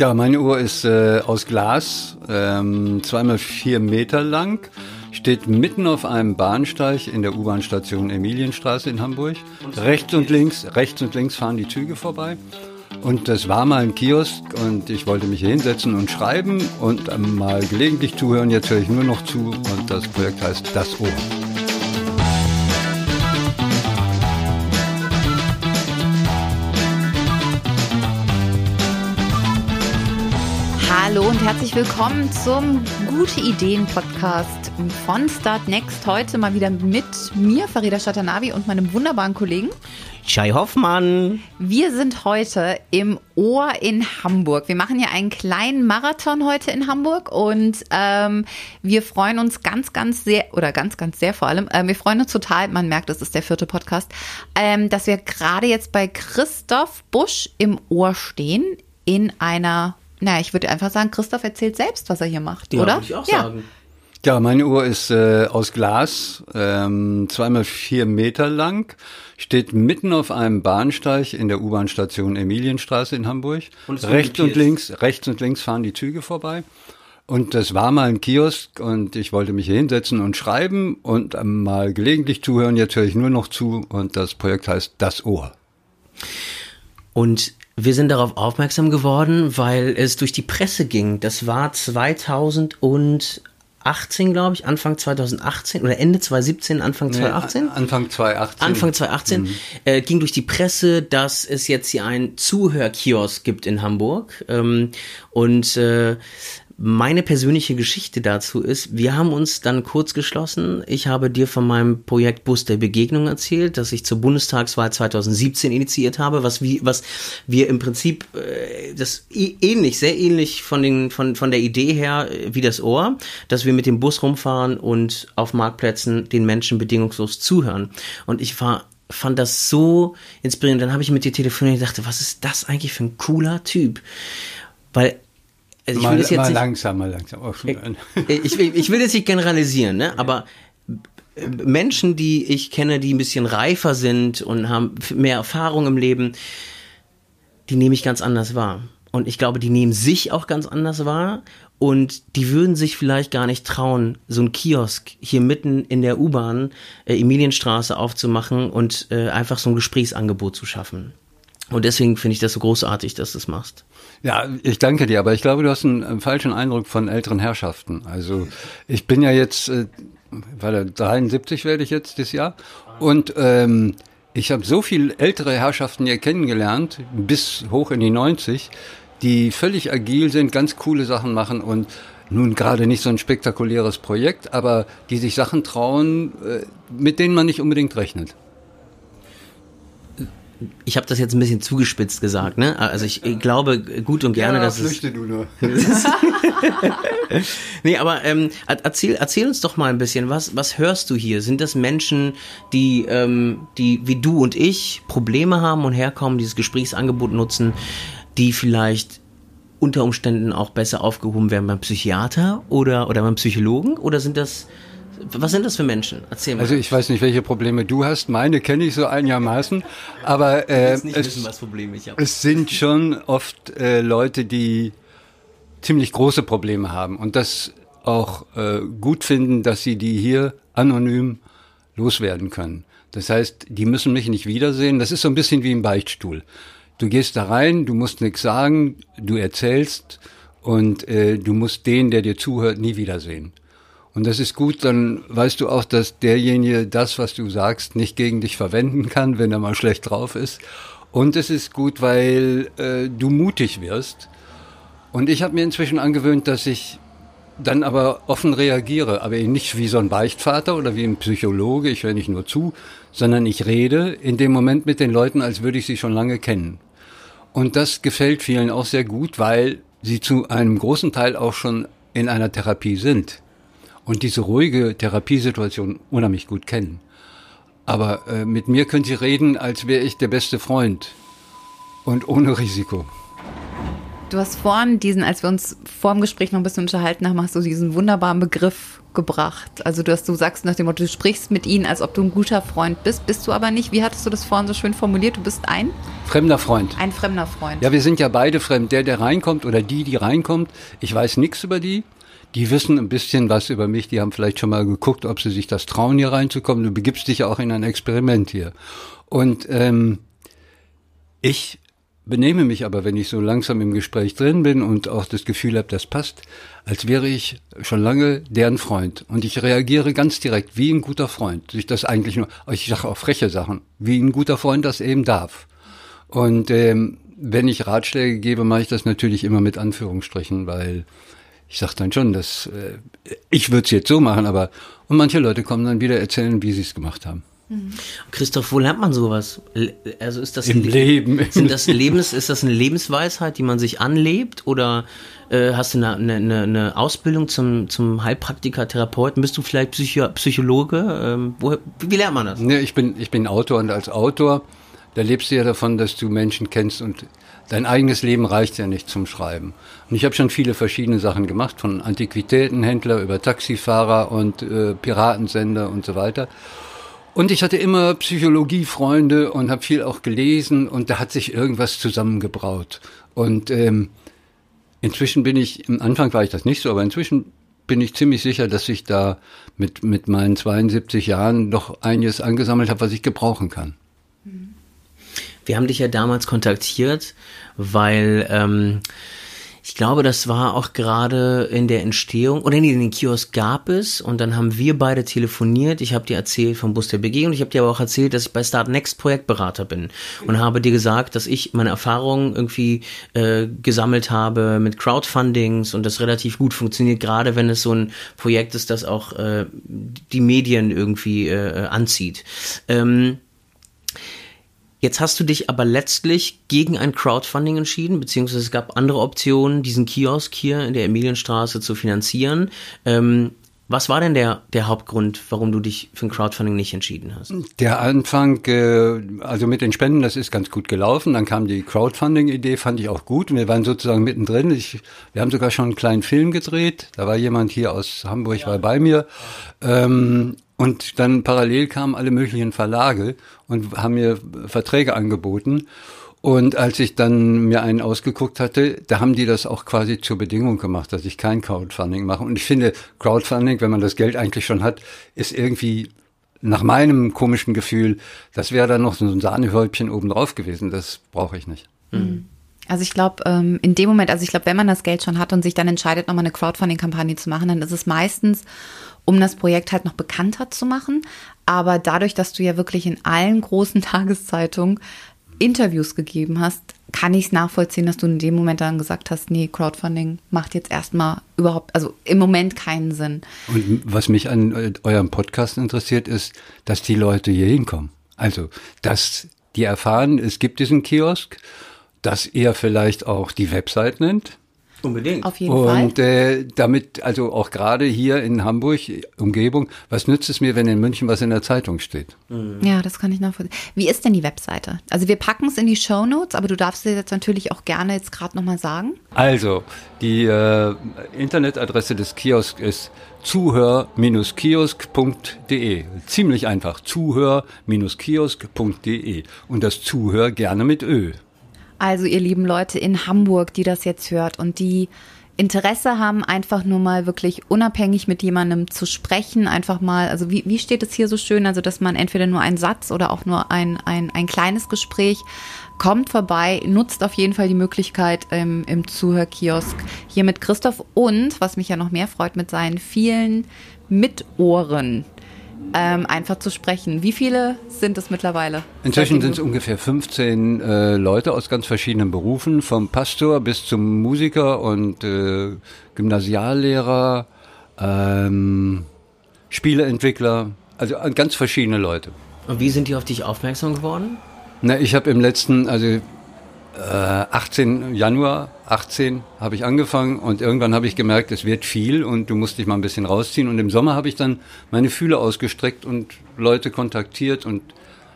Ja, meine Uhr ist äh, aus Glas, ähm, zweimal vier Meter lang, steht mitten auf einem Bahnsteig in der U-Bahn-Station Emilienstraße in Hamburg. Rechts und links, rechts und links fahren die Züge vorbei. Und das war mal ein Kiosk und ich wollte mich hier hinsetzen und schreiben und mal gelegentlich zuhören. Jetzt höre ich nur noch zu und das Projekt heißt Das Ohr. Und herzlich willkommen zum Gute Ideen Podcast von Start Next. Heute mal wieder mit mir, Farida Shatanavi und meinem wunderbaren Kollegen Shai Hoffmann. Wir sind heute im Ohr in Hamburg. Wir machen ja einen kleinen Marathon heute in Hamburg und ähm, wir freuen uns ganz, ganz sehr, oder ganz, ganz sehr vor allem, äh, wir freuen uns total, man merkt, es ist der vierte Podcast, ähm, dass wir gerade jetzt bei Christoph Busch im Ohr stehen in einer na, ich würde einfach sagen, Christoph erzählt selbst, was er hier macht, ja, oder? Würde ich auch ja. sagen. Ja, meine Uhr ist äh, aus Glas, ähm, zweimal vier Meter lang, steht mitten auf einem Bahnsteig in der U-Bahn-Station Emilienstraße in Hamburg. Und rechts und links, rechts und links fahren die Züge vorbei. Und das war mal ein Kiosk und ich wollte mich hier hinsetzen und schreiben und mal gelegentlich zuhören. Jetzt höre ich nur noch zu und das Projekt heißt Das Ohr. Und wir sind darauf aufmerksam geworden, weil es durch die Presse ging. Das war 2018, glaube ich, Anfang 2018 oder Ende 2017, Anfang 2018? Nee, Anfang 2018. Anfang 2018 mhm. äh, ging durch die Presse, dass es jetzt hier einen Zuhörkiosk gibt in Hamburg. Ähm, und äh, meine persönliche Geschichte dazu ist, wir haben uns dann kurz geschlossen. Ich habe dir von meinem Projekt Bus der Begegnung erzählt, das ich zur Bundestagswahl 2017 initiiert habe, was, wie, was wir im Prinzip äh, das ähnlich, sehr ähnlich von, den, von, von der Idee her äh, wie das Ohr, dass wir mit dem Bus rumfahren und auf Marktplätzen den Menschen bedingungslos zuhören. Und ich war fand das so inspirierend. Dann habe ich mit dir telefoniert und dachte, was ist das eigentlich für ein cooler Typ? Weil also ich mal, will das jetzt mal nicht, langsam, mal langsam. Ich, will, ich will das nicht generalisieren, ne? aber Menschen, die ich kenne, die ein bisschen reifer sind und haben mehr Erfahrung im Leben, die nehme ich ganz anders wahr. Und ich glaube, die nehmen sich auch ganz anders wahr. Und die würden sich vielleicht gar nicht trauen, so ein Kiosk hier mitten in der U-Bahn, äh, Emilienstraße aufzumachen und äh, einfach so ein Gesprächsangebot zu schaffen. Und deswegen finde ich das so großartig, dass du es machst. Ja, ich danke dir, aber ich glaube, du hast einen, einen falschen Eindruck von älteren Herrschaften. Also ich bin ja jetzt, äh, warte, 73 werde ich jetzt dieses Jahr und ähm, ich habe so viel ältere Herrschaften hier kennengelernt, bis hoch in die 90, die völlig agil sind, ganz coole Sachen machen und nun gerade nicht so ein spektakuläres Projekt, aber die sich Sachen trauen, äh, mit denen man nicht unbedingt rechnet ich habe das jetzt ein bisschen zugespitzt gesagt, ne? Also ich, glaube gut und gerne, ja, dass flüchte es. du nur. nee, aber ähm, erzähl, erzähl uns doch mal ein bisschen, was, was hörst du hier? Sind das Menschen, die, ähm, die wie du und ich Probleme haben und herkommen, dieses Gesprächsangebot nutzen, die vielleicht unter Umständen auch besser aufgehoben werden beim Psychiater oder, oder beim Psychologen? Oder sind das was sind das für Menschen? Erzähl mal. Also ich weiß nicht, welche Probleme du hast. Meine kenne ich so einigermaßen. Aber äh, es, wissen, es, sind schon oft äh, Leute, die ziemlich große Probleme haben und das auch äh, gut finden, dass sie die hier anonym loswerden können. Das heißt, die müssen mich nicht wiedersehen. Das ist so ein bisschen wie im Beichtstuhl. Du gehst da rein, du musst nichts sagen, du erzählst und äh, du musst den, der dir zuhört, nie wiedersehen. Und das ist gut, dann weißt du auch, dass derjenige das, was du sagst, nicht gegen dich verwenden kann, wenn er mal schlecht drauf ist. Und es ist gut, weil äh, du mutig wirst. Und ich habe mir inzwischen angewöhnt, dass ich dann aber offen reagiere, aber nicht wie so ein Beichtvater oder wie ein Psychologe, ich höre nicht nur zu, sondern ich rede in dem Moment mit den Leuten, als würde ich sie schon lange kennen. Und das gefällt vielen auch sehr gut, weil sie zu einem großen Teil auch schon in einer Therapie sind und diese ruhige Therapiesituation unheimlich gut kennen. Aber äh, mit mir können Sie reden, als wäre ich der beste Freund und ohne Risiko. Du hast vorhin diesen, als wir uns vor dem Gespräch noch ein bisschen unterhalten haben, hast du diesen wunderbaren Begriff gebracht. Also du, hast, du sagst nach dem Motto, du sprichst mit ihnen, als ob du ein guter Freund bist, bist du aber nicht. Wie hattest du das vorhin so schön formuliert? Du bist ein? Fremder Freund. Ein fremder Freund. Ja, wir sind ja beide fremd. Der, der reinkommt oder die, die reinkommt, ich weiß nichts über die. Die wissen ein bisschen was über mich. Die haben vielleicht schon mal geguckt, ob sie sich das trauen, hier reinzukommen. Du begibst dich ja auch in ein Experiment hier. Und ähm, ich benehme mich aber, wenn ich so langsam im Gespräch drin bin und auch das Gefühl habe, das passt, als wäre ich schon lange deren Freund. Und ich reagiere ganz direkt, wie ein guter Freund. Ich das eigentlich nur, ich sage auch freche Sachen, wie ein guter Freund das eben darf. Und ähm, wenn ich Ratschläge gebe, mache ich das natürlich immer mit Anführungsstrichen, weil ich sage dann schon, dass äh, ich würde es jetzt so machen, aber und manche Leute kommen dann wieder erzählen, wie sie es gemacht haben. Mhm. Christoph, wo lernt man sowas? Also ist das im Leben? Sind das Lebens, ist das eine Lebensweisheit, die man sich anlebt oder äh, hast du eine, eine, eine, Ausbildung zum, zum Heilpraktiker, Therapeuten? Bist du vielleicht Psycho Psychologe? Ähm, wo, wie lernt man das? Nee, ich bin, ich bin Autor und als Autor, da lebst du ja davon, dass du Menschen kennst und dein eigenes Leben reicht ja nicht zum Schreiben. Und ich habe schon viele verschiedene Sachen gemacht, von Antiquitätenhändler über Taxifahrer und äh, Piratensender und so weiter. Und ich hatte immer Psychologiefreunde und habe viel auch gelesen und da hat sich irgendwas zusammengebraut. Und ähm, inzwischen bin ich, am Anfang war ich das nicht so, aber inzwischen bin ich ziemlich sicher, dass ich da mit, mit meinen 72 Jahren doch einiges angesammelt habe, was ich gebrauchen kann. Wir haben dich ja damals kontaktiert, weil ähm, ich glaube, das war auch gerade in der Entstehung, oder nee, den Kiosk gab es und dann haben wir beide telefoniert. Ich habe dir erzählt vom Bus der BG und ich habe dir aber auch erzählt, dass ich bei Start Next Projektberater bin und habe dir gesagt, dass ich meine Erfahrungen irgendwie äh, gesammelt habe mit Crowdfundings und das relativ gut funktioniert, gerade wenn es so ein Projekt ist, das auch äh, die Medien irgendwie äh, anzieht. Ähm, Jetzt hast du dich aber letztlich gegen ein Crowdfunding entschieden, beziehungsweise es gab andere Optionen, diesen Kiosk hier in der Emilienstraße zu finanzieren. Ähm, was war denn der, der Hauptgrund, warum du dich für ein Crowdfunding nicht entschieden hast? Der Anfang, äh, also mit den Spenden, das ist ganz gut gelaufen. Dann kam die Crowdfunding-Idee, fand ich auch gut. Wir waren sozusagen mittendrin. Ich, wir haben sogar schon einen kleinen Film gedreht. Da war jemand hier aus Hamburg, ja. war bei mir. Ähm, und dann parallel kamen alle möglichen Verlage und haben mir Verträge angeboten. Und als ich dann mir einen ausgeguckt hatte, da haben die das auch quasi zur Bedingung gemacht, dass ich kein Crowdfunding mache. Und ich finde, Crowdfunding, wenn man das Geld eigentlich schon hat, ist irgendwie nach meinem komischen Gefühl, das wäre dann noch so ein Sahnehäubchen obendrauf gewesen. Das brauche ich nicht. Mhm. Also ich glaube, ähm, in dem Moment, also ich glaube, wenn man das Geld schon hat und sich dann entscheidet, nochmal eine Crowdfunding-Kampagne zu machen, dann ist es meistens um das Projekt halt noch bekannter zu machen. Aber dadurch, dass du ja wirklich in allen großen Tageszeitungen Interviews gegeben hast, kann ich es nachvollziehen, dass du in dem Moment dann gesagt hast, nee, Crowdfunding macht jetzt erstmal überhaupt, also im Moment keinen Sinn. Und was mich an äh, eurem Podcast interessiert, ist, dass die Leute hier hinkommen. Also, dass die erfahren, es gibt diesen Kiosk, dass ihr vielleicht auch die Website nennt, Unbedingt. Auf jeden und, Fall. Und äh, damit, also auch gerade hier in Hamburg, Umgebung, was nützt es mir, wenn in München was in der Zeitung steht? Mhm. Ja, das kann ich nachvollziehen. Wie ist denn die Webseite? Also wir packen es in die Show Notes, aber du darfst dir jetzt natürlich auch gerne jetzt gerade nochmal sagen. Also, die äh, Internetadresse des Kiosks ist zuhör-kiosk.de. Ziemlich einfach, zuhör-kiosk.de. Und das Zuhör gerne mit Ö. Also ihr lieben Leute in Hamburg, die das jetzt hört und die Interesse haben, einfach nur mal wirklich unabhängig mit jemandem zu sprechen, einfach mal, also wie, wie steht es hier so schön, also dass man entweder nur einen Satz oder auch nur ein, ein, ein kleines Gespräch kommt vorbei, nutzt auf jeden Fall die Möglichkeit ähm, im Zuhörkiosk hier mit Christoph und, was mich ja noch mehr freut, mit seinen vielen Mitohren ähm, einfach zu sprechen. Wie viele sind es mittlerweile? Inzwischen sind es ungefähr 15 äh, Leute aus ganz verschiedenen Berufen, vom Pastor bis zum Musiker und äh, Gymnasiallehrer, ähm, Spieleentwickler, also ganz verschiedene Leute. Und wie sind die auf dich aufmerksam geworden? Na, ich habe im letzten, also 18 äh, Januar 18 habe ich angefangen und irgendwann habe ich gemerkt, es wird viel und du musst dich mal ein bisschen rausziehen. Und im Sommer habe ich dann meine Fühle ausgestreckt und Leute kontaktiert und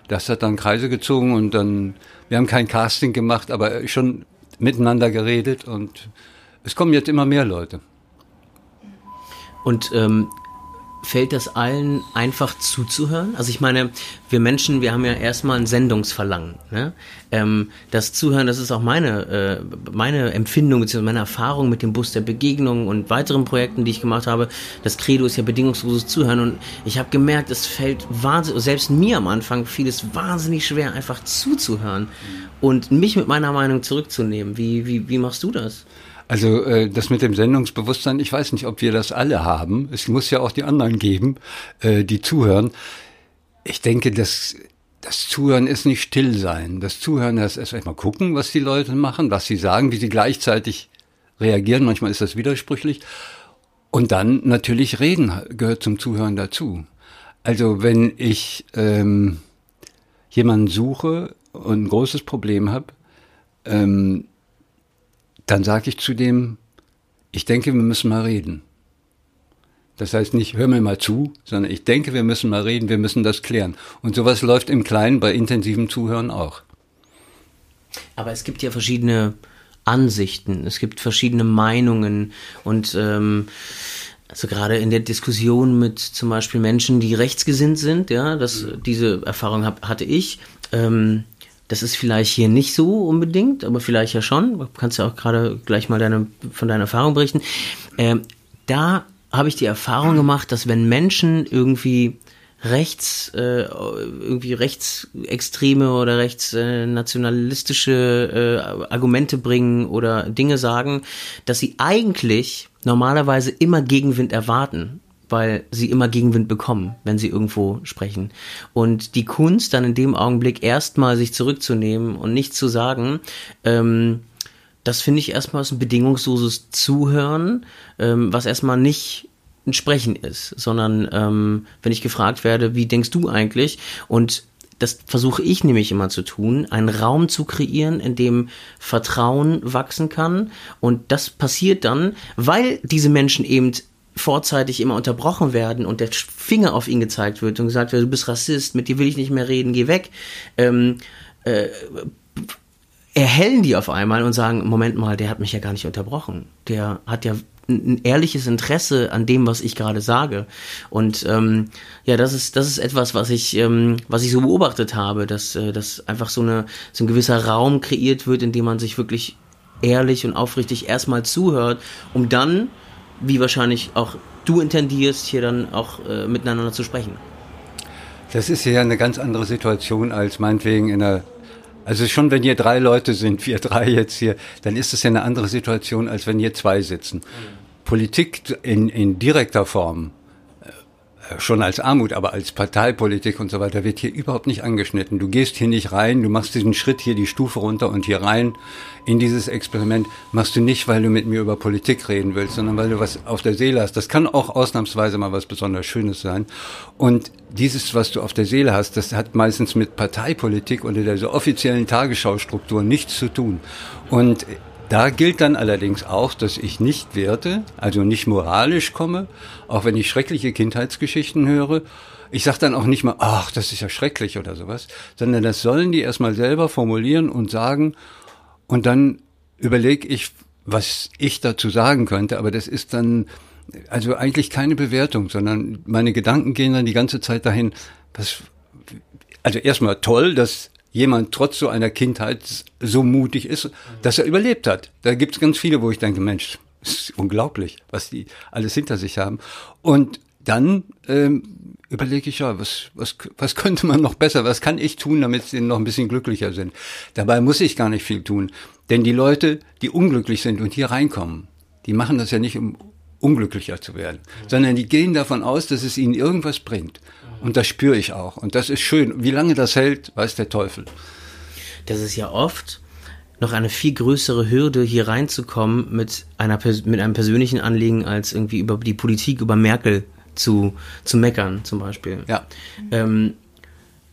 das hat dann Kreise gezogen und dann, wir haben kein Casting gemacht, aber schon miteinander geredet und es kommen jetzt immer mehr Leute. Und ähm, fällt das allen einfach zuzuhören? Also ich meine, wir Menschen, wir haben ja erstmal ein Sendungsverlangen. Ne? Ähm, das Zuhören, das ist auch meine, äh, meine Empfindung bzw. meine Erfahrung mit dem Bus der Begegnung und weiteren Projekten, die ich gemacht habe. Das Credo ist ja bedingungsloses Zuhören und ich habe gemerkt, es fällt wahnsinnig, selbst mir am Anfang fiel es wahnsinnig schwer, einfach zuzuhören und mich mit meiner Meinung zurückzunehmen. Wie, wie, wie machst du das? Also äh, das mit dem Sendungsbewusstsein, ich weiß nicht, ob wir das alle haben. Es muss ja auch die anderen geben, äh, die zuhören. Ich denke, das, das Zuhören ist nicht still sein. Das Zuhören ist erst mal gucken, was die Leute machen, was sie sagen, wie sie gleichzeitig reagieren. Manchmal ist das widersprüchlich. Und dann natürlich reden gehört zum Zuhören dazu. Also wenn ich ähm, jemanden suche und ein großes Problem habe, ähm, dann sage ich zu dem, ich denke, wir müssen mal reden. Das heißt nicht, hör mir mal zu, sondern ich denke, wir müssen mal reden, wir müssen das klären. Und sowas läuft im Kleinen bei intensivem Zuhören auch. Aber es gibt ja verschiedene Ansichten, es gibt verschiedene Meinungen und ähm, also gerade in der Diskussion mit zum Beispiel Menschen, die rechtsgesinnt sind, ja, das, diese Erfahrung hab, hatte ich. Ähm, das ist vielleicht hier nicht so unbedingt, aber vielleicht ja schon. Du kannst ja auch gerade gleich mal deine, von deiner Erfahrung berichten. Ähm, da habe ich die Erfahrung gemacht, dass wenn Menschen irgendwie rechts, äh, irgendwie rechtsextreme oder rechtsnationalistische äh, Argumente bringen oder Dinge sagen, dass sie eigentlich normalerweise immer Gegenwind erwarten weil sie immer Gegenwind bekommen, wenn sie irgendwo sprechen. Und die Kunst dann in dem Augenblick erstmal sich zurückzunehmen und nicht zu sagen, ähm, das finde ich erstmal ein bedingungsloses Zuhören, ähm, was erstmal nicht ein Sprechen ist, sondern ähm, wenn ich gefragt werde, wie denkst du eigentlich? Und das versuche ich nämlich immer zu tun, einen Raum zu kreieren, in dem Vertrauen wachsen kann. Und das passiert dann, weil diese Menschen eben vorzeitig immer unterbrochen werden und der Finger auf ihn gezeigt wird und gesagt wird, du bist Rassist, mit dir will ich nicht mehr reden, geh weg, ähm, äh, erhellen die auf einmal und sagen, Moment mal, der hat mich ja gar nicht unterbrochen. Der hat ja ein ehrliches Interesse an dem, was ich gerade sage. Und ähm, ja, das ist das ist etwas, was ich ähm, was ich so beobachtet habe, dass äh, dass einfach so eine so ein gewisser Raum kreiert wird, in dem man sich wirklich ehrlich und aufrichtig erstmal zuhört, um dann wie wahrscheinlich auch du intendierst, hier dann auch äh, miteinander zu sprechen. Das ist ja eine ganz andere Situation als meinetwegen in einer also schon wenn hier drei Leute sind, wir drei jetzt hier, dann ist es ja eine andere Situation, als wenn hier zwei sitzen. Mhm. Politik in, in direkter Form schon als Armut, aber als Parteipolitik und so weiter wird hier überhaupt nicht angeschnitten. Du gehst hier nicht rein, du machst diesen Schritt hier die Stufe runter und hier rein in dieses Experiment machst du nicht, weil du mit mir über Politik reden willst, sondern weil du was auf der Seele hast. Das kann auch ausnahmsweise mal was besonders Schönes sein. Und dieses, was du auf der Seele hast, das hat meistens mit Parteipolitik oder der so offiziellen Tagesschaustruktur nichts zu tun. Und da gilt dann allerdings auch, dass ich nicht werte, also nicht moralisch komme, auch wenn ich schreckliche Kindheitsgeschichten höre. Ich sage dann auch nicht mal, ach, das ist ja schrecklich oder sowas, sondern das sollen die erstmal selber formulieren und sagen. Und dann überlege ich, was ich dazu sagen könnte, aber das ist dann also eigentlich keine Bewertung, sondern meine Gedanken gehen dann die ganze Zeit dahin, was, also erstmal toll, dass jemand trotz so einer Kindheit so mutig ist, dass er überlebt hat. Da gibt es ganz viele, wo ich denke, Mensch, ist unglaublich, was die alles hinter sich haben. Und dann ähm, überlege ich ja, was, was, was könnte man noch besser, was kann ich tun, damit sie noch ein bisschen glücklicher sind. Dabei muss ich gar nicht viel tun, denn die Leute, die unglücklich sind und hier reinkommen, die machen das ja nicht, um unglücklicher zu werden, sondern die gehen davon aus, dass es ihnen irgendwas bringt. Und das spüre ich auch. Und das ist schön. Wie lange das hält, weiß der Teufel. Das ist ja oft noch eine viel größere Hürde, hier reinzukommen mit, einer, mit einem persönlichen Anliegen, als irgendwie über die Politik, über Merkel zu, zu meckern, zum Beispiel. Ja. Ähm,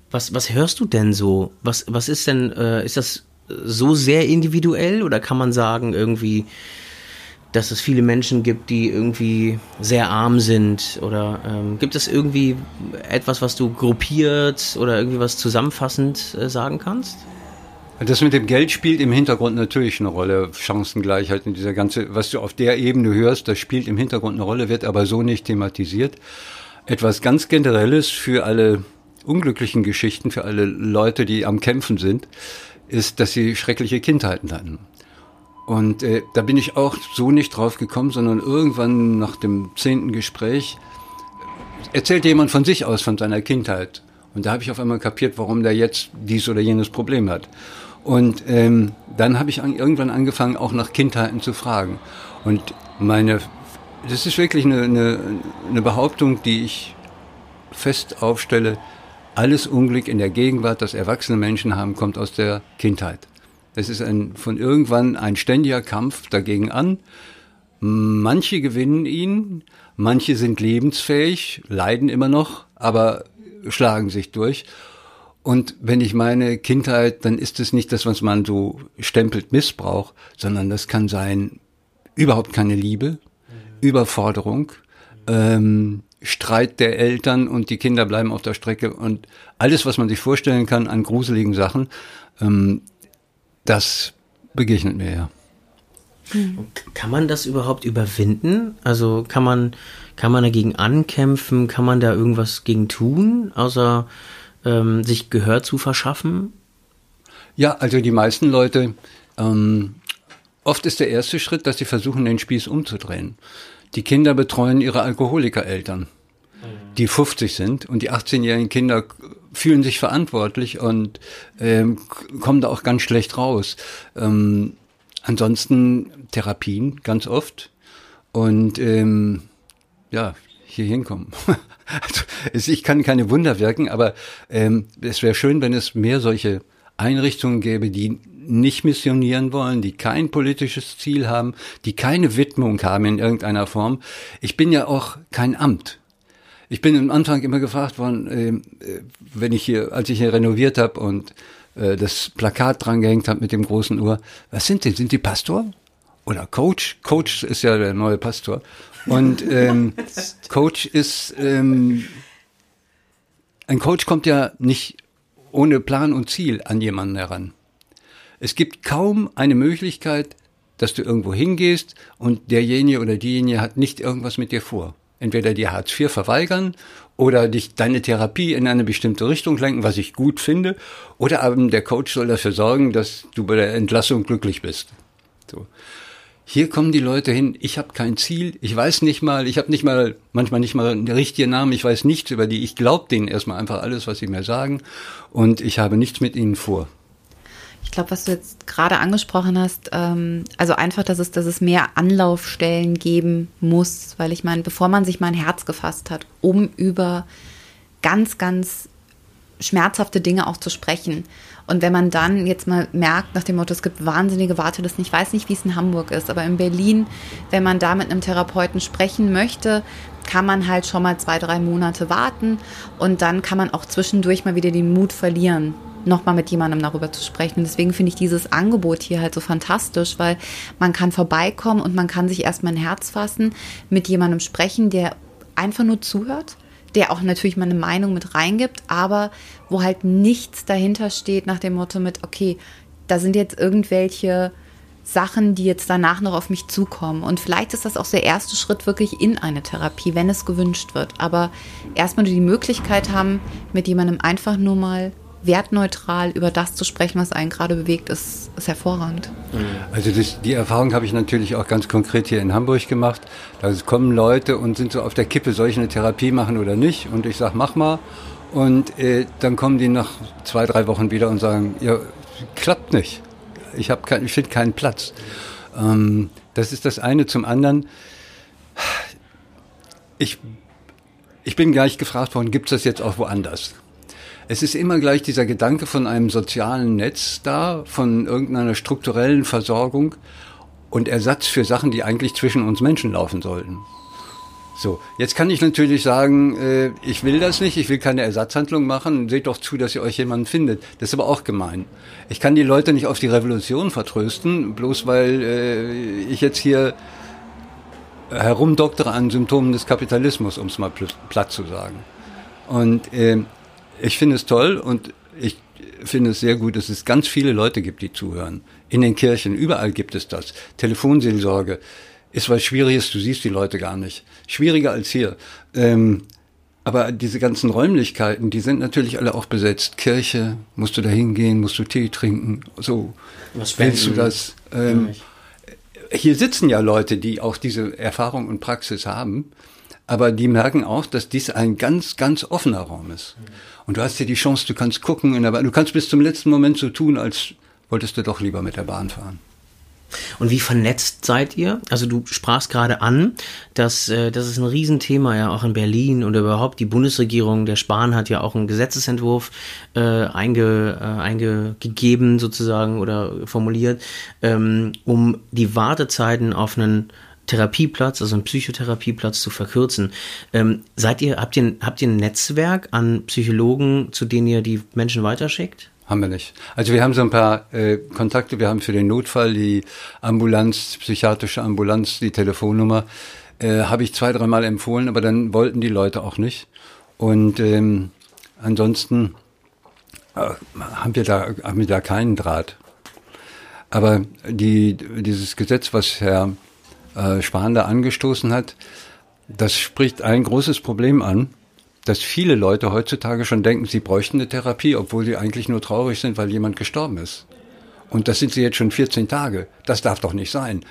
was, was hörst du denn so? Was, was ist denn, äh, ist das so sehr individuell oder kann man sagen, irgendwie, dass es viele Menschen gibt, die irgendwie sehr arm sind? Oder ähm, gibt es irgendwie etwas, was du gruppiert oder irgendwie was zusammenfassend äh, sagen kannst? Das mit dem Geld spielt im Hintergrund natürlich eine Rolle. Chancengleichheit und dieser ganze, was du auf der Ebene hörst, das spielt im Hintergrund eine Rolle, wird aber so nicht thematisiert. Etwas ganz Generelles für alle unglücklichen Geschichten, für alle Leute, die am Kämpfen sind, ist, dass sie schreckliche Kindheiten hatten. Und äh, da bin ich auch so nicht drauf gekommen, sondern irgendwann nach dem zehnten Gespräch erzählte jemand von sich aus, von seiner Kindheit. Und da habe ich auf einmal kapiert, warum der jetzt dies oder jenes Problem hat. Und ähm, dann habe ich an, irgendwann angefangen, auch nach Kindheiten zu fragen. Und meine, das ist wirklich eine, eine, eine Behauptung, die ich fest aufstelle. Alles Unglück in der Gegenwart, das erwachsene Menschen haben, kommt aus der Kindheit. Es ist ein, von irgendwann ein ständiger Kampf dagegen an. Manche gewinnen ihn, manche sind lebensfähig, leiden immer noch, aber schlagen sich durch. Und wenn ich meine Kindheit, dann ist es nicht das, was man so stempelt Missbrauch, sondern das kann sein überhaupt keine Liebe, Überforderung, ähm, Streit der Eltern und die Kinder bleiben auf der Strecke und alles, was man sich vorstellen kann an gruseligen Sachen, ähm, das begegnet mir ja. Kann man das überhaupt überwinden? Also kann man, kann man dagegen ankämpfen? Kann man da irgendwas gegen tun, außer ähm, sich Gehör zu verschaffen? Ja, also die meisten Leute, ähm, oft ist der erste Schritt, dass sie versuchen, den Spieß umzudrehen. Die Kinder betreuen ihre Alkoholikereltern, die 50 sind und die 18-jährigen Kinder fühlen sich verantwortlich und ähm, kommen da auch ganz schlecht raus. Ähm, ansonsten Therapien ganz oft und ähm, ja, hier hinkommen. Also, ich kann keine Wunder wirken, aber ähm, es wäre schön, wenn es mehr solche Einrichtungen gäbe, die nicht missionieren wollen, die kein politisches Ziel haben, die keine Widmung haben in irgendeiner Form. Ich bin ja auch kein Amt. Ich bin am Anfang immer gefragt worden, ähm, äh, wenn ich hier, als ich hier renoviert habe und äh, das Plakat dran gehängt habe mit dem großen Uhr, was sind die? Sind die Pastor? Oder Coach? Coach ist ja der neue Pastor. Und ähm, Coach ist, ähm, ein Coach kommt ja nicht ohne Plan und Ziel an jemanden heran. Es gibt kaum eine Möglichkeit, dass du irgendwo hingehst und derjenige oder diejenige hat nicht irgendwas mit dir vor. Entweder dir Hartz IV verweigern oder dich deine Therapie in eine bestimmte Richtung lenken, was ich gut finde, oder aber der Coach soll dafür sorgen, dass du bei der Entlassung glücklich bist. So. Hier kommen die Leute hin, ich habe kein Ziel, ich weiß nicht mal, ich habe nicht mal, manchmal nicht mal einen richtigen Namen, ich weiß nichts über die, ich glaube denen erstmal einfach alles, was sie mir sagen und ich habe nichts mit ihnen vor. Ich glaube, was du jetzt gerade angesprochen hast, ähm, also einfach, dass es, dass es mehr Anlaufstellen geben muss, weil ich meine, bevor man sich mal ein Herz gefasst hat, um über ganz, ganz schmerzhafte Dinge auch zu sprechen, und wenn man dann jetzt mal merkt, nach dem Motto, es gibt wahnsinnige Wartelisten, ich weiß nicht, wie es in Hamburg ist, aber in Berlin, wenn man da mit einem Therapeuten sprechen möchte, kann man halt schon mal zwei, drei Monate warten und dann kann man auch zwischendurch mal wieder den Mut verlieren, nochmal mit jemandem darüber zu sprechen. Und deswegen finde ich dieses Angebot hier halt so fantastisch, weil man kann vorbeikommen und man kann sich erstmal ein Herz fassen, mit jemandem sprechen, der einfach nur zuhört der auch natürlich mal eine Meinung mit reingibt, aber wo halt nichts dahinter steht nach dem Motto mit, okay, da sind jetzt irgendwelche Sachen, die jetzt danach noch auf mich zukommen. Und vielleicht ist das auch der erste Schritt wirklich in eine Therapie, wenn es gewünscht wird. Aber erstmal die Möglichkeit haben, mit jemandem einfach nur mal wertneutral über das zu sprechen, was einen gerade bewegt, ist, ist hervorragend. Also das, die Erfahrung habe ich natürlich auch ganz konkret hier in Hamburg gemacht. Da kommen Leute und sind so auf der Kippe, soll ich eine Therapie machen oder nicht? Und ich sage, mach mal. Und äh, dann kommen die nach zwei, drei Wochen wieder und sagen, ja, klappt nicht. Ich, kein, ich finde keinen Platz. Ähm, das ist das eine. Zum anderen, ich, ich bin gleich gefragt worden, gibt es das jetzt auch woanders? Es ist immer gleich dieser Gedanke von einem sozialen Netz da, von irgendeiner strukturellen Versorgung und Ersatz für Sachen, die eigentlich zwischen uns Menschen laufen sollten. So, jetzt kann ich natürlich sagen, äh, ich will das nicht, ich will keine Ersatzhandlung machen, seht doch zu, dass ihr euch jemanden findet. Das ist aber auch gemein. Ich kann die Leute nicht auf die Revolution vertrösten, bloß weil äh, ich jetzt hier herumdoktere an Symptomen des Kapitalismus, um es mal platt zu sagen. Und äh, ich finde es toll und ich finde es sehr gut, dass es ganz viele Leute gibt, die zuhören. In den Kirchen, überall gibt es das. Telefonseelsorge ist was Schwieriges, du siehst die Leute gar nicht. Schwieriger als hier. Ähm, aber diese ganzen Räumlichkeiten, die sind natürlich alle auch besetzt. Kirche, musst du da hingehen, musst du Tee trinken, so. Was willst du das? Ähm, hier sitzen ja Leute, die auch diese Erfahrung und Praxis haben, aber die merken auch, dass dies ein ganz, ganz offener Raum ist. Und du hast hier die Chance, du kannst gucken, du kannst bis zum letzten Moment so tun, als wolltest du doch lieber mit der Bahn fahren. Und wie vernetzt seid ihr? Also du sprachst gerade an, dass äh, das ist ein Riesenthema ja auch in Berlin und überhaupt die Bundesregierung, der Spahn hat ja auch einen Gesetzesentwurf äh, einge, äh, eingegeben sozusagen oder formuliert, ähm, um die Wartezeiten auf einen Therapieplatz, also einen Psychotherapieplatz zu verkürzen. Ähm, seid ihr, habt ihr, habt ihr ein Netzwerk an Psychologen, zu denen ihr die Menschen weiterschickt? Haben wir nicht. Also wir haben so ein paar äh, Kontakte. Wir haben für den Notfall die Ambulanz, psychiatrische Ambulanz, die Telefonnummer. Äh, Habe ich zwei, dreimal empfohlen, aber dann wollten die Leute auch nicht. Und ähm, ansonsten äh, haben wir da haben wir da keinen Draht. Aber die, dieses Gesetz, was Herr äh, Spahn da angestoßen hat, das spricht ein großes Problem an dass viele Leute heutzutage schon denken, sie bräuchten eine Therapie, obwohl sie eigentlich nur traurig sind, weil jemand gestorben ist. Und das sind sie jetzt schon 14 Tage. Das darf doch nicht sein.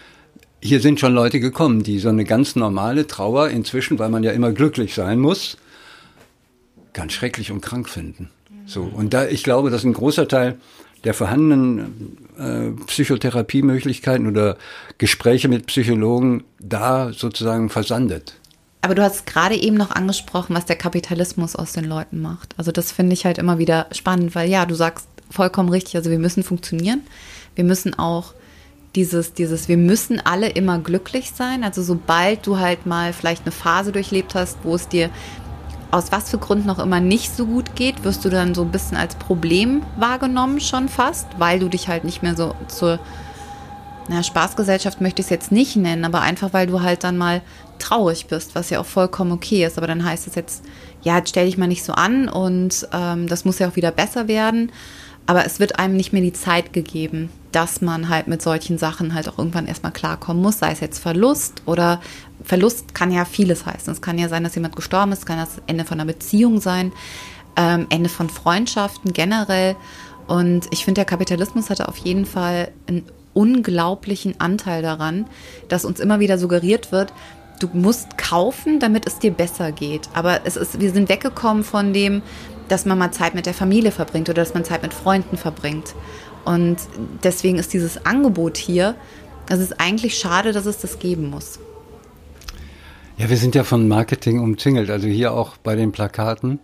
Hier sind schon Leute gekommen, die so eine ganz normale Trauer inzwischen, weil man ja immer glücklich sein muss, ganz schrecklich und krank finden. So. Und da, ich glaube, dass ein großer Teil der vorhandenen äh, Psychotherapiemöglichkeiten oder Gespräche mit Psychologen da sozusagen versandet. Aber du hast gerade eben noch angesprochen, was der Kapitalismus aus den Leuten macht. Also das finde ich halt immer wieder spannend, weil ja, du sagst vollkommen richtig, also wir müssen funktionieren. Wir müssen auch dieses, dieses, wir müssen alle immer glücklich sein. Also sobald du halt mal vielleicht eine Phase durchlebt hast, wo es dir aus was für Gründen auch immer nicht so gut geht, wirst du dann so ein bisschen als Problem wahrgenommen schon fast, weil du dich halt nicht mehr so zur na, Spaßgesellschaft möchte ich es jetzt nicht nennen, aber einfach weil du halt dann mal traurig bist, was ja auch vollkommen okay ist. Aber dann heißt es jetzt, ja, jetzt stell dich mal nicht so an und ähm, das muss ja auch wieder besser werden. Aber es wird einem nicht mehr die Zeit gegeben, dass man halt mit solchen Sachen halt auch irgendwann erstmal klarkommen muss, sei es jetzt Verlust oder Verlust kann ja vieles heißen. Es kann ja sein, dass jemand gestorben ist, kann das Ende von einer Beziehung sein, ähm, Ende von Freundschaften generell. Und ich finde, der Kapitalismus hatte auf jeden Fall einen unglaublichen Anteil daran, dass uns immer wieder suggeriert wird, du musst kaufen, damit es dir besser geht. Aber es ist, wir sind weggekommen von dem, dass man mal Zeit mit der Familie verbringt oder dass man Zeit mit Freunden verbringt. Und deswegen ist dieses Angebot hier, es ist eigentlich schade, dass es das geben muss. Ja, wir sind ja von Marketing umzingelt, also hier auch bei den Plakaten.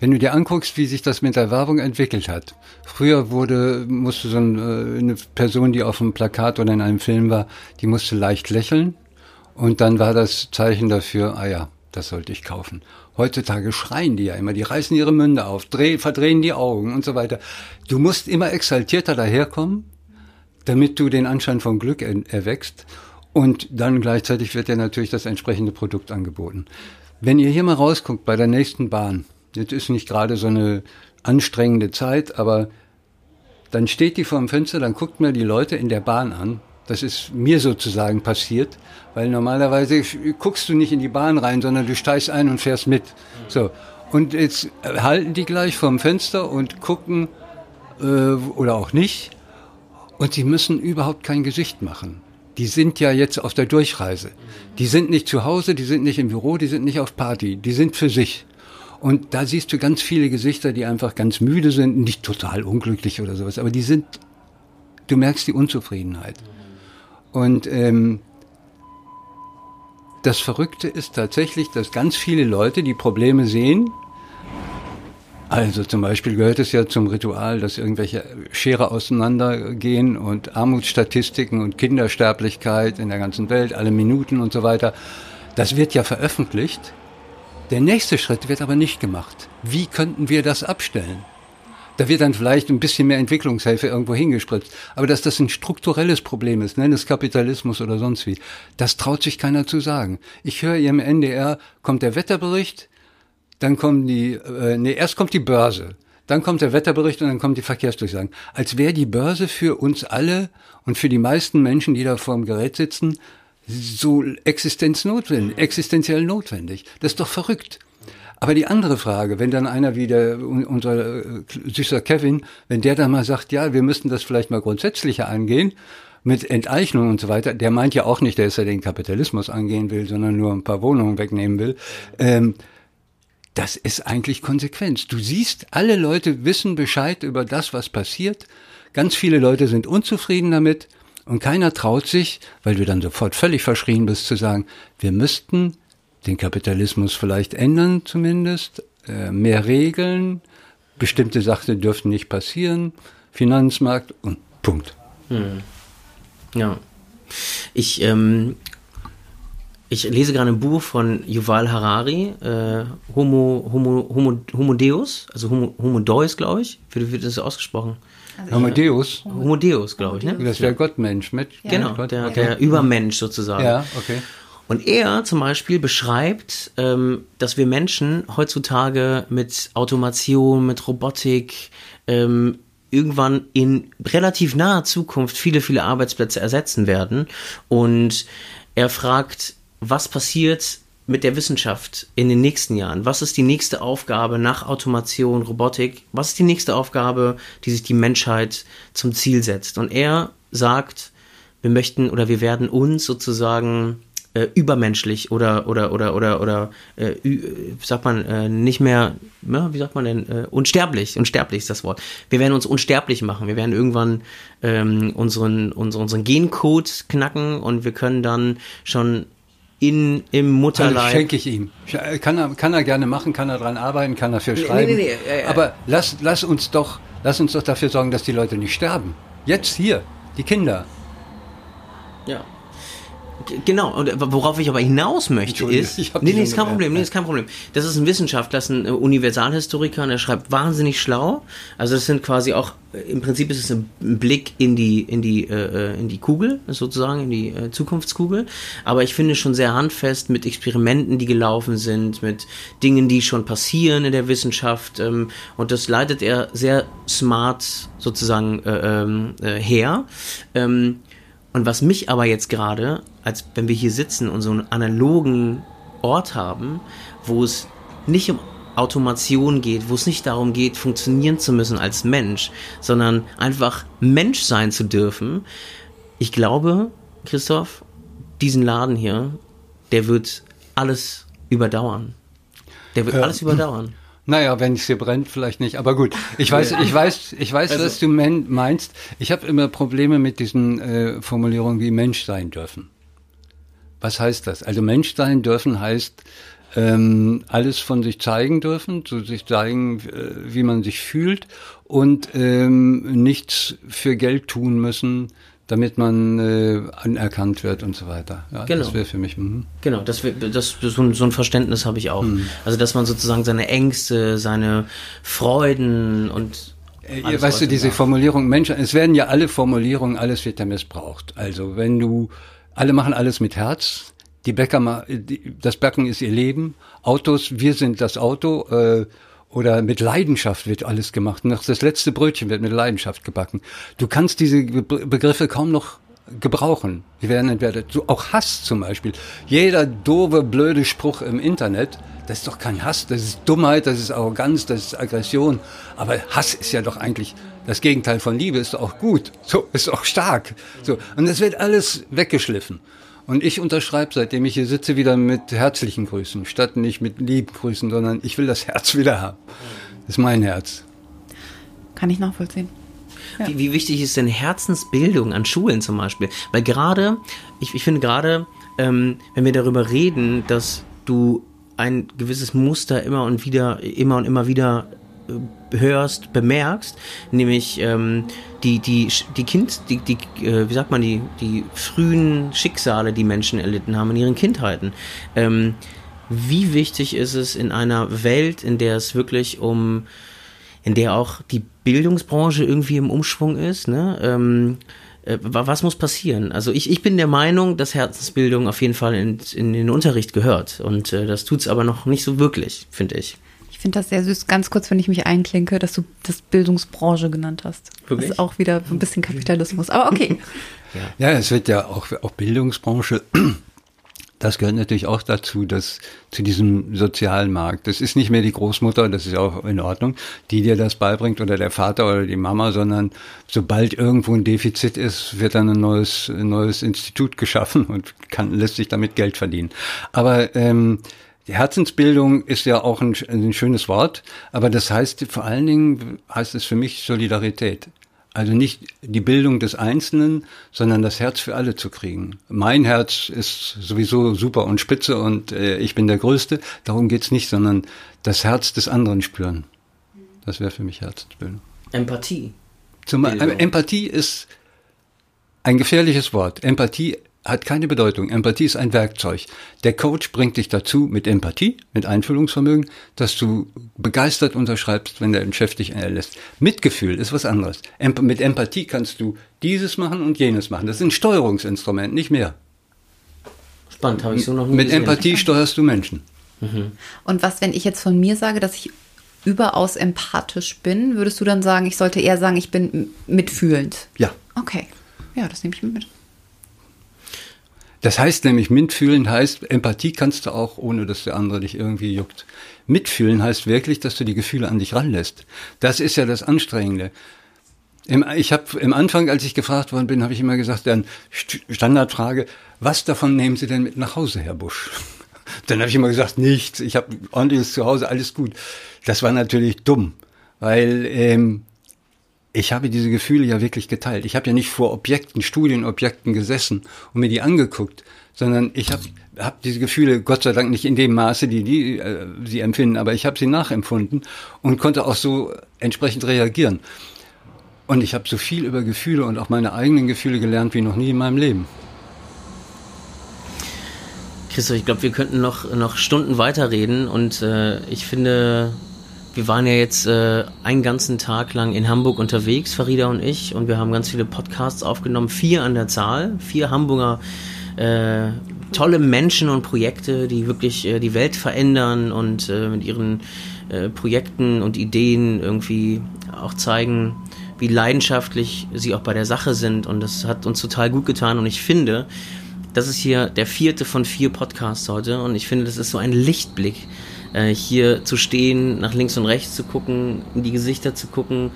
Wenn du dir anguckst, wie sich das mit der Werbung entwickelt hat. Früher wurde, musste so eine, eine Person, die auf einem Plakat oder in einem Film war, die musste leicht lächeln und dann war das Zeichen dafür, ah ja, das sollte ich kaufen. Heutzutage schreien die ja immer, die reißen ihre Münde auf, dreh, verdrehen die Augen und so weiter. Du musst immer exaltierter daherkommen, damit du den Anschein von Glück erwächst. Und dann gleichzeitig wird dir natürlich das entsprechende Produkt angeboten. Wenn ihr hier mal rausguckt bei der nächsten Bahn, jetzt ist nicht gerade so eine anstrengende Zeit, aber dann steht die vor dem Fenster, dann guckt mir die Leute in der Bahn an, das ist mir sozusagen passiert, weil normalerweise guckst du nicht in die Bahn rein, sondern du steigst ein und fährst mit. So. Und jetzt halten die gleich vorm Fenster und gucken, äh, oder auch nicht. Und sie müssen überhaupt kein Gesicht machen. Die sind ja jetzt auf der Durchreise. Die sind nicht zu Hause, die sind nicht im Büro, die sind nicht auf Party, die sind für sich. Und da siehst du ganz viele Gesichter, die einfach ganz müde sind, nicht total unglücklich oder sowas, aber die sind, du merkst die Unzufriedenheit. Und ähm, das Verrückte ist tatsächlich, dass ganz viele Leute die Probleme sehen. Also zum Beispiel gehört es ja zum Ritual, dass irgendwelche Schere auseinandergehen und Armutsstatistiken und Kindersterblichkeit in der ganzen Welt, alle Minuten und so weiter. Das wird ja veröffentlicht. Der nächste Schritt wird aber nicht gemacht. Wie könnten wir das abstellen? Da wird dann vielleicht ein bisschen mehr Entwicklungshilfe irgendwo hingespritzt. Aber dass das ein strukturelles Problem ist, nenn es Kapitalismus oder sonst wie, das traut sich keiner zu sagen. Ich höre hier im NDR, kommt der Wetterbericht, dann kommen die, äh, nee, erst kommt die Börse, dann kommt der Wetterbericht und dann kommt die Verkehrsdurchsagen. Als wäre die Börse für uns alle und für die meisten Menschen, die da vor dem Gerät sitzen, so existenznotwendig, existenziell notwendig. Das ist doch verrückt. Aber die andere Frage, wenn dann einer wie der, unser äh, süßer Kevin, wenn der dann mal sagt, ja, wir müssten das vielleicht mal grundsätzlicher angehen, mit Enteignung und so weiter, der meint ja auch nicht, dass er den Kapitalismus angehen will, sondern nur ein paar Wohnungen wegnehmen will. Ähm, das ist eigentlich Konsequenz. Du siehst, alle Leute wissen Bescheid über das, was passiert. Ganz viele Leute sind unzufrieden damit und keiner traut sich, weil du dann sofort völlig verschrien bist, zu sagen, wir müssten den Kapitalismus vielleicht ändern zumindest, äh, mehr Regeln, bestimmte Sachen dürften nicht passieren, Finanzmarkt und Punkt. Hm. Ja. Ich, ähm, ich lese gerade ein Buch von Yuval Harari, äh, Homo, Homo, Homo, Homo Deus, also Homo, Homo Deus, glaube ich. Wie wird das ausgesprochen? Also Homo Deus? Homo Deus, glaube ich. Ne? Das wäre Gottmensch. Mit, ja. Genau, Gott, der, okay. der Übermensch sozusagen. Ja, okay. Und er zum Beispiel beschreibt, ähm, dass wir Menschen heutzutage mit Automation, mit Robotik, ähm, irgendwann in relativ naher Zukunft viele, viele Arbeitsplätze ersetzen werden. Und er fragt, was passiert mit der Wissenschaft in den nächsten Jahren? Was ist die nächste Aufgabe nach Automation, Robotik? Was ist die nächste Aufgabe, die sich die Menschheit zum Ziel setzt? Und er sagt, wir möchten oder wir werden uns sozusagen äh, übermenschlich oder oder oder oder oder äh, sagt man äh, nicht mehr, ja, wie sagt man denn, äh, unsterblich, unsterblich ist das Wort. Wir werden uns unsterblich machen. Wir werden irgendwann ähm, unseren, unseren unseren Gencode knacken und wir können dann schon in, im Mutterleib. Also schenke ich ihm. Kann er, kann er gerne machen, kann er dran arbeiten, kann er für schreiben. Nee, nee, nee, äh, Aber lass, lass uns doch, lass uns doch dafür sorgen, dass die Leute nicht sterben. Jetzt hier, die Kinder. Ja. Genau, und worauf ich aber hinaus möchte ist. Nee, nee, ist kein Problem, nee, ist kein Problem. Das ist ein Wissenschaftler, das ist ein äh, Universalhistoriker und er schreibt wahnsinnig schlau. Also das sind quasi auch, äh, im Prinzip ist es ein Blick in die, in die, äh, in die Kugel, sozusagen, in die äh, Zukunftskugel. Aber ich finde schon sehr handfest mit Experimenten, die gelaufen sind, mit Dingen, die schon passieren in der Wissenschaft. Ähm, und das leitet er sehr smart sozusagen äh, ähm, äh, her. Ähm, und was mich aber jetzt gerade, als wenn wir hier sitzen und so einen analogen Ort haben, wo es nicht um Automation geht, wo es nicht darum geht, funktionieren zu müssen als Mensch, sondern einfach Mensch sein zu dürfen. Ich glaube, Christoph, diesen Laden hier, der wird alles überdauern. Der wird äh, alles überdauern. Naja, wenn es hier brennt, vielleicht nicht. Aber gut, ich weiß, ich weiß, ich weiß, also, was du meinst. Ich habe immer Probleme mit diesen äh, Formulierungen wie Mensch sein dürfen. Was heißt das? Also Mensch sein dürfen heißt ähm, alles von sich zeigen dürfen, zu sich zeigen, äh, wie man sich fühlt und ähm, nichts für Geld tun müssen, damit man äh, anerkannt wird und so weiter. Ja, genau. Das wäre für mich. Mh. Genau, das, wär, das so, ein, so ein Verständnis habe ich auch. Mhm. Also dass man sozusagen seine Ängste, seine Freuden und äh, weißt du, diese Formulierung Menschen, es werden ja alle Formulierungen, alles wird ja missbraucht. Also wenn du, alle machen alles mit Herz, die Bäcker, das Backen ist ihr Leben, Autos, wir sind das Auto, äh, oder mit Leidenschaft wird alles gemacht. Noch das letzte Brötchen wird mit Leidenschaft gebacken. Du kannst diese Begriffe kaum noch gebrauchen. Die werden entwertet. So, auch Hass zum Beispiel. Jeder doofe, blöde Spruch im Internet, das ist doch kein Hass, das ist Dummheit, das ist Arroganz, das ist Aggression. Aber Hass ist ja doch eigentlich das Gegenteil von Liebe, ist auch gut. So, ist auch stark. So. Und das wird alles weggeschliffen. Und ich unterschreibe, seitdem ich hier sitze, wieder mit herzlichen Grüßen, statt nicht mit lieben Grüßen, sondern ich will das Herz wieder haben. Das ist mein Herz. Kann ich nachvollziehen. Ja. Wie, wie, wichtig ist denn Herzensbildung an Schulen zum Beispiel? Weil gerade, ich, ich finde gerade, ähm, wenn wir darüber reden, dass du ein gewisses Muster immer und wieder, immer und immer wieder hörst, bemerkst, nämlich ähm, die, die, die Kind, die, die, äh, wie sagt man, die, die frühen Schicksale, die Menschen erlitten haben in ihren Kindheiten. Ähm, wie wichtig ist es in einer Welt, in der es wirklich um, in der auch die Bildungsbranche irgendwie im Umschwung ist, ne? Ähm, äh, was muss passieren? Also ich, ich bin der Meinung, dass Herzensbildung auf jeden Fall in, in den Unterricht gehört. Und äh, das tut's aber noch nicht so wirklich, finde ich finde das sehr süß. Ganz kurz, wenn ich mich einklinke, dass du das Bildungsbranche genannt hast. Wirklich? Das ist auch wieder ein bisschen Kapitalismus. Aber okay. Ja, ja es wird ja auch, auch Bildungsbranche das gehört natürlich auch dazu, dass zu diesem sozialen Markt. Das ist nicht mehr die Großmutter, das ist auch in Ordnung, die dir das beibringt oder der Vater oder die Mama, sondern sobald irgendwo ein Defizit ist, wird dann ein neues, ein neues Institut geschaffen und kann, lässt sich damit Geld verdienen. Aber ähm, die Herzensbildung ist ja auch ein, ein schönes Wort, aber das heißt vor allen Dingen heißt es für mich Solidarität. Also nicht die Bildung des Einzelnen, sondern das Herz für alle zu kriegen. Mein Herz ist sowieso super und spitze und äh, ich bin der Größte. Darum geht's nicht, sondern das Herz des anderen spüren. Das wäre für mich Herzensbildung. Empathie. Zum, äh, Empathie ist ein gefährliches Wort. Empathie hat keine Bedeutung. Empathie ist ein Werkzeug. Der Coach bringt dich dazu mit Empathie, mit Einfühlungsvermögen, dass du begeistert unterschreibst, wenn der Chef dich erlässt. Mitgefühl ist was anderes. Emp mit Empathie kannst du dieses machen und jenes machen. Das ist ein Steuerungsinstrument, nicht mehr. Spannend, habe ich so noch nie Mit gesehen. Empathie steuerst du Menschen. Mhm. Und was, wenn ich jetzt von mir sage, dass ich überaus empathisch bin, würdest du dann sagen, ich sollte eher sagen, ich bin mitfühlend? Ja. Okay. Ja, das nehme ich mit. Das heißt nämlich, mitfühlen heißt, Empathie kannst du auch, ohne dass der andere dich irgendwie juckt. Mitfühlen heißt wirklich, dass du die Gefühle an dich ranlässt. Das ist ja das Anstrengende. Im, ich habe im Anfang, als ich gefragt worden bin, habe ich immer gesagt, dann Standardfrage, was davon nehmen Sie denn mit nach Hause, Herr Busch? Dann habe ich immer gesagt, nichts, ich habe ordentliches Zuhause, alles gut. Das war natürlich dumm, weil ähm, ich habe diese Gefühle ja wirklich geteilt. Ich habe ja nicht vor Objekten, Studienobjekten gesessen und mir die angeguckt, sondern ich habe hab diese Gefühle Gott sei Dank nicht in dem Maße, die die äh, sie empfinden, aber ich habe sie nachempfunden und konnte auch so entsprechend reagieren. Und ich habe so viel über Gefühle und auch meine eigenen Gefühle gelernt wie noch nie in meinem Leben. Christoph, ich glaube, wir könnten noch, noch Stunden weiterreden und äh, ich finde, wir waren ja jetzt äh, einen ganzen Tag lang in Hamburg unterwegs, Farida und ich, und wir haben ganz viele Podcasts aufgenommen, vier an der Zahl, vier Hamburger äh, tolle Menschen und Projekte, die wirklich äh, die Welt verändern und äh, mit ihren äh, Projekten und Ideen irgendwie auch zeigen, wie leidenschaftlich sie auch bei der Sache sind. Und das hat uns total gut getan. Und ich finde, das ist hier der vierte von vier Podcasts heute. Und ich finde, das ist so ein Lichtblick äh, hier zu stehen, nach links und rechts zu gucken, in die Gesichter zu gucken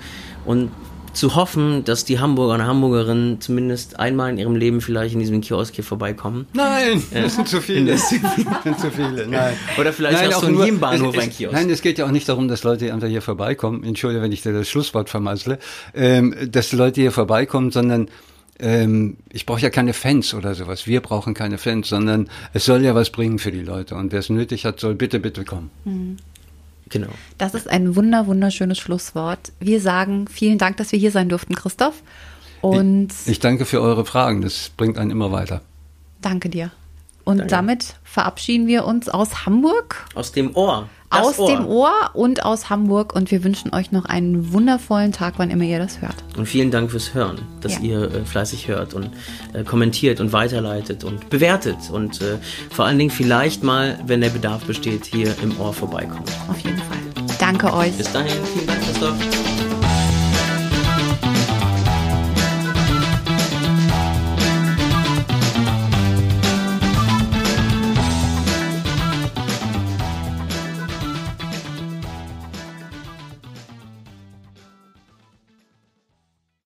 und zu hoffen, dass die Hamburger und Hamburgerinnen zumindest einmal in ihrem Leben vielleicht in diesem Kiosk hier vorbeikommen. Nein, äh, das sind zu viele. Das sind zu viele. Nein. Oder vielleicht nein, auch, so in jedem Bahnhof es, ein Kiosk. Nein, es geht ja auch nicht darum, dass Leute einfach hier vorbeikommen. Entschuldige, wenn ich dir das Schlusswort vermassle. Ähm, dass Leute hier vorbeikommen, sondern ähm, ich brauche ja keine Fans oder sowas. Wir brauchen keine Fans, sondern es soll ja was bringen für die Leute. Und wer es nötig hat, soll bitte, bitte kommen. Mhm. Genau. Das ist ein wunder, wunderschönes Schlusswort. Wir sagen vielen Dank, dass wir hier sein durften, Christoph. Und ich, ich danke für eure Fragen. Das bringt einen immer weiter. Danke dir. Und danke. damit verabschieden wir uns aus Hamburg. Aus dem Ohr aus Ohr. dem Ohr und aus Hamburg. Und wir wünschen euch noch einen wundervollen Tag, wann immer ihr das hört. Und vielen Dank fürs Hören, dass ja. ihr äh, fleißig hört und äh, kommentiert und weiterleitet und bewertet. Und äh, vor allen Dingen vielleicht mal, wenn der Bedarf besteht, hier im Ohr vorbeikommt. Auf jeden Fall. Danke euch. Bis dahin, vielen Dank, Christoph.